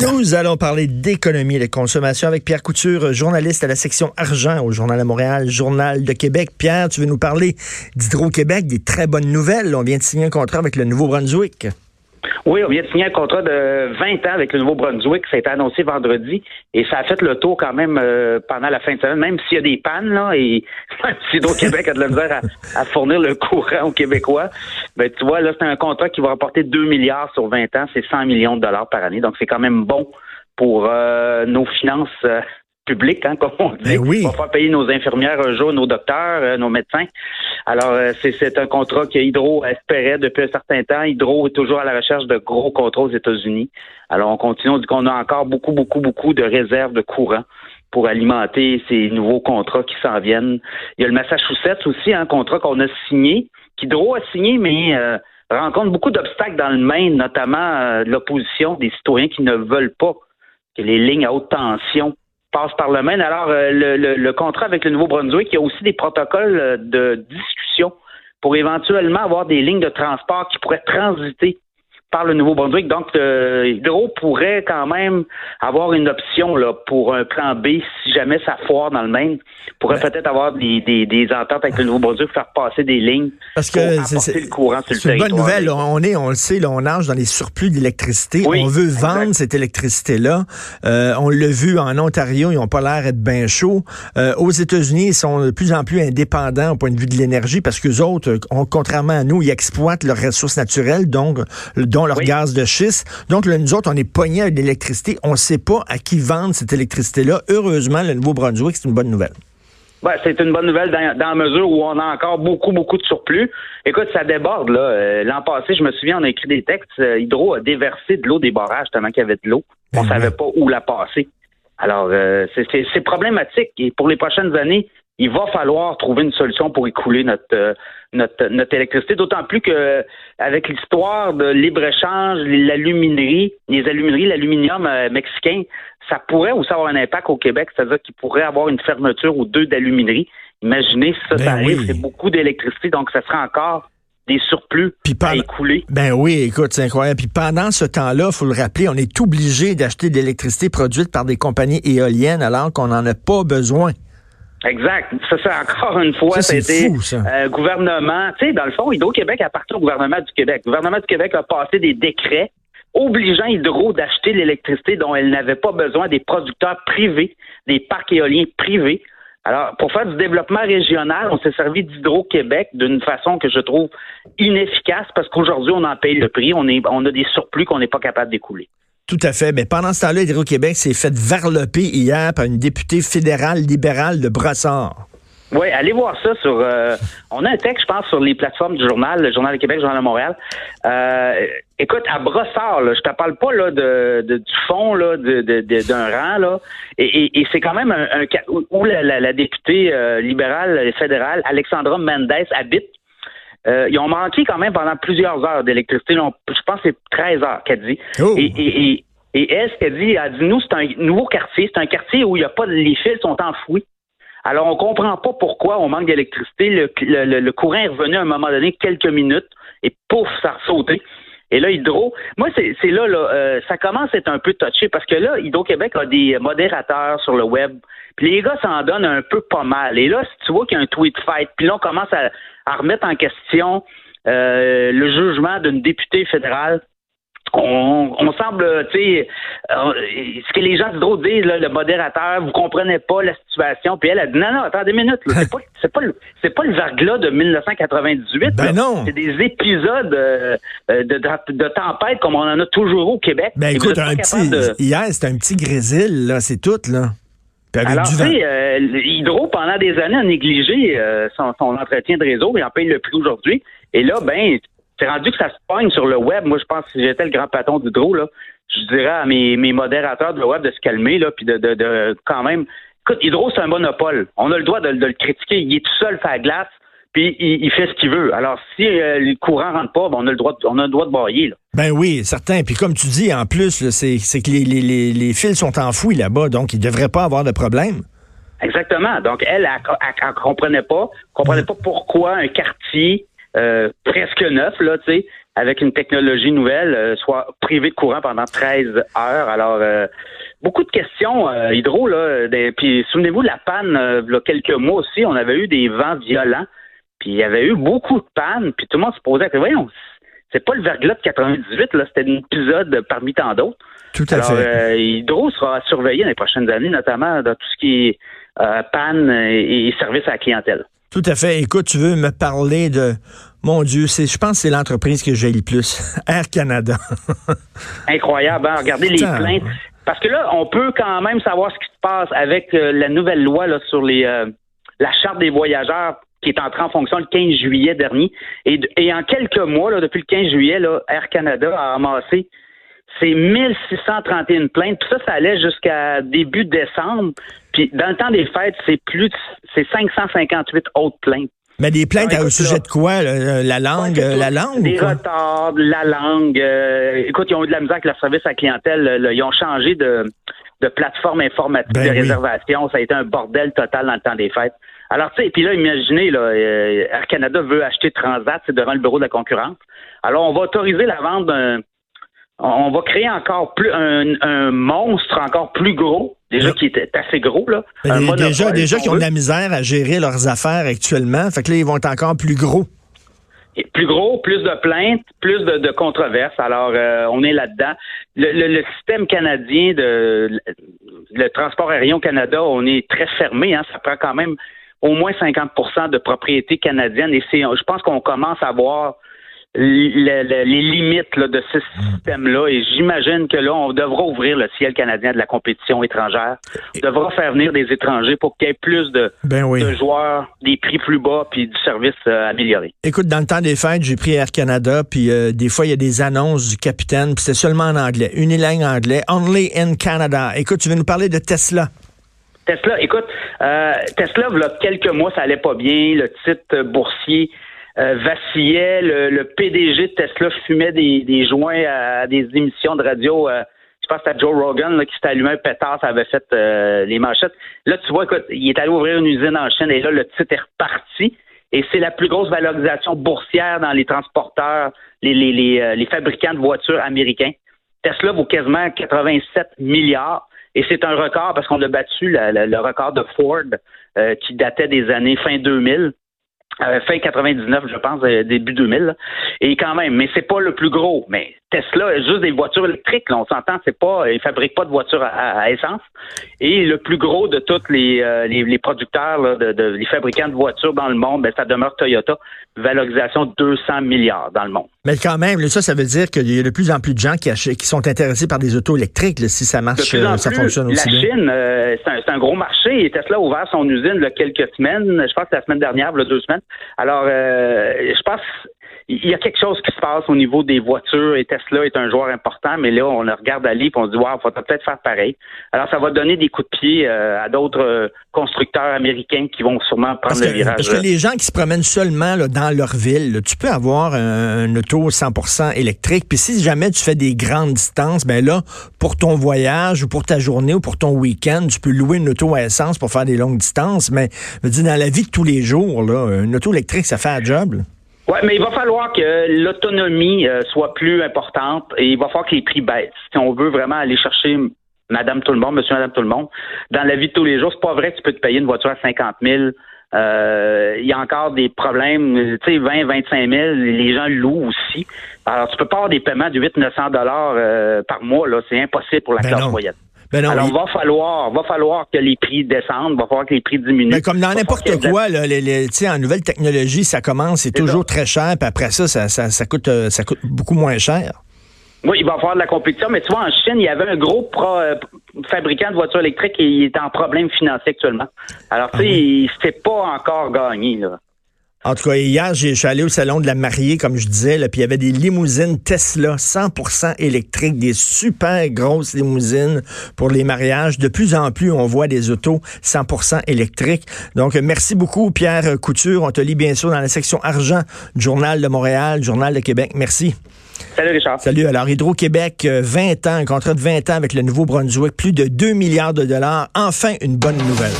Nous allons parler d'économie et de consommation avec Pierre Couture, journaliste à la section argent au Journal de Montréal, Journal de Québec. Pierre, tu veux nous parler d'Hydro-Québec, des très bonnes nouvelles. On vient de signer un contrat avec le Nouveau-Brunswick. Oui, on vient de signer un contrat de 20 ans avec le Nouveau-Brunswick. Ça a été annoncé vendredi et ça a fait le tour quand même euh, pendant la fin de semaine, même s'il y a des pannes, là, et même si Hydro-Québec a de la misère à, fournir le courant aux Québécois, ben, tu vois, là, c'est un contrat qui va rapporter 2 milliards sur 20 ans, c'est 100 millions de dollars par année. Donc, c'est quand même bon pour euh, nos finances euh, public, hein, comme on dit. Ben oui. On va faire payer nos infirmières un jour, nos docteurs, nos médecins. Alors, euh, c'est un contrat que Hydro espérait depuis un certain temps. Hydro est toujours à la recherche de gros contrats aux États-Unis. Alors, on continue. On dit qu'on a encore beaucoup, beaucoup, beaucoup de réserves de courant pour alimenter ces nouveaux contrats qui s'en viennent. Il y a le Massachusetts aussi, un contrat qu'on a signé, qu'Hydro a signé, mais euh, rencontre beaucoup d'obstacles dans le Maine, notamment l'opposition des citoyens qui ne veulent pas que les lignes à haute tension passe par le Maine. Alors, euh, le, le, contrat avec le Nouveau-Brunswick, il y a aussi des protocoles euh, de discussion pour éventuellement avoir des lignes de transport qui pourraient transiter par le Nouveau-Brunswick. Donc, euh, Hydro pourrait quand même avoir une option là, pour un plan B si jamais ça foire dans le Maine. Pourrait ben peut-être avoir des, des, des, ententes avec le Nouveau-Brunswick, faire passer des lignes Parce que c'est le courant sur le une bonne nouvelle. On est, on le sait, là, on nage dans les surplus d'électricité. on veut vendre cette électricité-là. Euh, on l'a vu en Ontario, ils n'ont pas l'air d'être bien chauds. Euh, aux États-Unis, ils sont de plus en plus indépendants au point de vue de l'énergie parce que autres, euh, contrairement à nous, ils exploitent leurs ressources naturelles, donc, donc leur gaz de schiste. Donc, là, nous autres, on est pognés avec l'électricité. On ne sait pas à qui vendre cette électricité-là. Heureusement, le Nouveau-Brunswick, c'est une bonne nouvelle. Ouais, c'est une bonne nouvelle dans, la mesure où on a encore beaucoup, beaucoup de surplus. Écoute, ça déborde, là. Euh, l'an passé, je me souviens, on a écrit des textes. Euh, Hydro a déversé de l'eau des barrages tellement qu'il y avait de l'eau. On ne ben savait pas où la passer. Alors, euh, c'est problématique. Et pour les prochaines années, il va falloir trouver une solution pour écouler notre euh, notre, notre électricité, d'autant plus que avec l'histoire de libre-échange, l'aluminerie, les alumineries, l'aluminium euh, mexicain, ça pourrait aussi avoir un impact au Québec, c'est-à-dire qu'il pourrait avoir une fermeture ou deux d'aluminerie. Imaginez si ça, ben arrive, c'est beaucoup d'électricité, donc ça sera encore des surplus à écouler. Ben oui, écoute, c'est incroyable. Puis pendant ce temps-là, il faut le rappeler, on est obligé d'acheter de l'électricité produite par des compagnies éoliennes alors qu'on n'en a pas besoin. Exact. Ça, c'est encore une fois, ça, euh, gouvernement. Tu sais, dans le fond, Hydro-Québec appartient au gouvernement du Québec. Le gouvernement du Québec a passé des décrets obligeant Hydro d'acheter l'électricité dont elle n'avait pas besoin des producteurs privés, des parcs éoliens privés. Alors, pour faire du développement régional, on s'est servi d'Hydro-Québec d'une façon que je trouve inefficace parce qu'aujourd'hui, on en paye le prix. On, est, on a des surplus qu'on n'est pas capable d'écouler. Tout à fait. Mais pendant ce temps-là, Hydro-Québec s'est fait varloper hier par une députée fédérale libérale de Brassard. Oui, allez voir ça sur. Euh, on a un texte, je pense, sur les plateformes du journal, le Journal de Québec, le Journal de Montréal. Euh, écoute, à Brossard, là, je te parle pas là de, du fond là d'un rang là, et, c'est quand même un, cas où la, députée euh, libérale fédérale Alexandra Mendes habite. Euh, ils ont manqué quand même pendant plusieurs heures d'électricité. Je pense que c'est 13 heures qu'elle dit. Oh. Et, et, et, elle, ce qu'elle dit, elle dit, nous, c'est un nouveau quartier. C'est un quartier où il y a pas les fils sont enfouis. Alors, on comprend pas pourquoi on manque d'électricité. Le, courant est revenu à un moment donné, quelques minutes, et pouf, ça a sauté. Et là, Hydro, moi, c'est là, là euh, ça commence à être un peu touché parce que là, Hydro-Québec a des modérateurs sur le web. Puis les gars s'en donnent un peu pas mal. Et là, si tu vois qu'il y a un tweet fight, puis là, on commence à, remettre en question euh, le jugement d'une députée fédérale on, semble, tu sais, euh, ce que les gens d'Hydro disent, le modérateur, vous comprenez pas la situation. Puis elle a dit, non, non, attendez une minute, c'est pas, c'est pas, le, c'est pas le verglas de 1998. Ben non. C'est des épisodes euh, de, de, tempête comme on en a toujours au Québec. Ben écoute, un petit, hier, c'était un petit grésil, là, c'est tout, là. Alors, tu sais, euh, Hydro, pendant des années, a négligé son, son, entretien de réseau et en paye le prix aujourd'hui. Et là, ben, c'est rendu que ça se pogne sur le web. Moi, je pense que si j'étais le grand patron d'Hydro, là, je dirais à mes, modérateurs de le web de se calmer, là, puis de, de, quand même. Écoute, Hydro, c'est un monopole. On a le droit de, le critiquer. Il est tout seul faire glace, puis il, fait ce qu'il veut. Alors, si euh, le courant rentre pas, ben, on a le droit, de, on a le droit de broyer. Là. Ben oui, certain. Puis comme tu dis, en plus, c'est que les, les, les, fils sont enfouis là-bas, donc il ne devrait pas avoir de problème. Exactement. Donc, elle, elle, ne comprenait pas, comprenait pas pourquoi un quartier euh, presque neuf, là, tu sais, avec une technologie nouvelle, soit privé de courant pendant 13 heures. Alors, beaucoup de questions, Hydro, là. puis souvenez-vous de la panne, il y a quelques mois aussi, on avait eu des vents violents, puis il y avait eu beaucoup de pannes, puis tout le monde se posait, voyons, c'est pas le verglas de 98, là, c'était un épisode parmi tant d'autres. Tout à fait. Euh, Hydro sera surveillé dans les prochaines années, notamment dans tout ce qui est euh, panne et, service à la clientèle. Tout à fait. Écoute, tu veux me parler de mon Dieu, c'est, je pense que c'est l'entreprise que j'ai le plus. Air Canada. Incroyable. Hein? Regardez les plaintes. Parce que là, on peut quand même savoir ce qui se passe avec euh, la nouvelle loi là, sur les la charte des voyageurs qui est entrée en fonction le 15 juillet dernier. Et, et en quelques mois, là, depuis le 15 juillet, là, Air Canada a amassé c'est 1631 plaintes. Puis ça, ça allait jusqu'à début décembre. Puis dans le temps des fêtes, c'est plus c'est 558 autres plaintes. Mais des plaintes au sujet de quoi? La langue? la langue? Des retards, la langue. Euh, écoute, ils ont eu de la misère avec leur service à la clientèle. ils ont changé de, de plateforme informatique ben de réservation. Ça a été un bordel total dans le temps des fêtes. Alors, tu sais, puis là, imaginez, là, euh, Air Canada veut acheter Transat, c'est devant le bureau de la concurrence. Alors, on va autoriser la vente d'un on va créer encore plus un, monstre encore plus gros, déjà qui est assez gros là. déjà, déjà qui ont de la misère à gérer leurs affaires actuellement, fait que là ils vont être encore plus gros. plus gros, plus de plaintes, plus de, controverses. Alors, euh, on est là-dedans. Le, système canadien de le transport aérien au Canada, on est très fermé. Hein, ça prend quand même au moins 50% de propriété canadienne. Et c'est, je pense qu'on commence à voir les, limites de ce système-là. Et j'imagine que là, on devra ouvrir le ciel canadien de la compétition étrangère. On devra faire venir des étrangers pour qu'il y ait plus de, ben de joueurs, des prix plus bas, puis du service euh, amélioré. Écoute, dans le temps des fêtes, j'ai pris Air Canada, puis euh, des fois, il y a des annonces du capitaine, puis c'était seulement en anglais, unilingue anglais, only in Canada. Écoute, tu veux nous parler de Tesla? Tesla, écoute, euh, Tesla, il y a quelques mois, ça allait pas bien. Le titre boursier euh, vacillait. Le, PDG de Tesla fumait des, joints à, des émissions de radio. Euh, je pense c'était Joe Rogan qui s'était allumé un pétard, ça avait fait euh, les manchettes. Là, tu vois, écoute, il est allé ouvrir une usine en Chine et là, le titre est reparti. Et c'est la plus grosse valorisation boursière dans les transporteurs, les, les, les, fabricants de voitures américains. Tesla vaut quasiment 87 milliards. Et c'est un record parce qu'on a battu le record de Ford qui datait des années fin 2000. Euh, fin 99, je pense, euh, début 2000. Et quand même, mais c'est pas le plus gros. Mais Tesla, juste des voitures électriques, là, on s'entend, c'est pas, ils fabriquent pas de voitures à, essence. Et le plus gros de tous les, euh, les, producteurs, de, de, les fabricants de voitures dans le monde, ben, ça demeure Toyota, valorisation de 200 milliards dans le monde. Mais quand même, ça, ça veut dire qu'il y a de plus en plus de gens qui, qui sont intéressés par des autos électriques, si ça marche, ça fonctionne aussi la Chine, c'est un, gros marché. Et Tesla a ouvert son usine il y a quelques semaines, je pense que la semaine dernière, il deux semaines. Alors, euh, je pense il y a quelque chose qui se passe au niveau des voitures et Tesla est un joueur important, mais là, on le regarde aller et on se dit, wow, faudrait peut-être faire pareil. Alors, ça va donner des coups de pied euh, à d'autres euh, constructeurs américains qui vont sûrement prendre le virage. Parce que les gens qui se promènent seulement dans leur ville, tu peux avoir un, auto 100% électrique, puis si jamais tu fais des grandes distances, ben là, pour ton voyage ou pour ta journée ou pour ton week-end, tu peux louer une auto à essence pour faire des longues distances, mais je veux dire, dans la vie de tous les jours, là, une auto électrique, ça fait un job. Oui, mais il va falloir que l'autonomie euh, soit plus importante et il va falloir que les prix baissent. Si on veut vraiment aller chercher Madame tout le monde, Monsieur Madame tout le monde, dans la vie de tous les jours, c'est pas vrai que tu peux te payer une voiture à 50 000. Euh, il y a encore des problèmes, tu sais, 20, 25 000, les gens louent aussi. Alors, tu peux pas avoir des paiements de 8 900 dollars euh, par mois, là, c'est impossible pour la ben classe moyenne. Ben Alors, il va falloir, va falloir que les prix descendent, va falloir que les prix diminuent. Mais comme dans n'importe quoi, là, les, les, en nouvelle technologie, ça commence, c'est toujours très cher, puis après ça, ça, ça, coûte, euh, ça coûte beaucoup moins cher. Oui, il va y avoir de la compétition, mais tu vois, en Chine, il y avait un gros euh, fabricant de voitures électriques et il est en problème financier actuellement. Alors, tu sais, ah c'est pas encore gagné, là. En tout cas, hier, je suis allé au salon de la mariée, comme je disais, là, puis il y avait des limousines Tesla 100% électriques, des super grosses limousines pour les mariages. De plus en plus, on voit des autos 100% électriques. Donc, merci beaucoup, Pierre Couture. On te lit bien sûr dans la section argent du Journal de Montréal, Journal de Québec. Merci. Salut Richard. Salut. Alors, Hydro-Québec, 20 euh, ans, un contrat de 20 ans avec le Nouveau-Brunswick, plus de 2 milliards de dollars. Enfin, une bonne nouvelle.